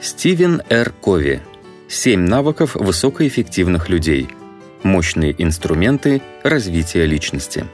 Стивен Р. Кови. «Семь навыков высокоэффективных людей. Мощные инструменты развития личности».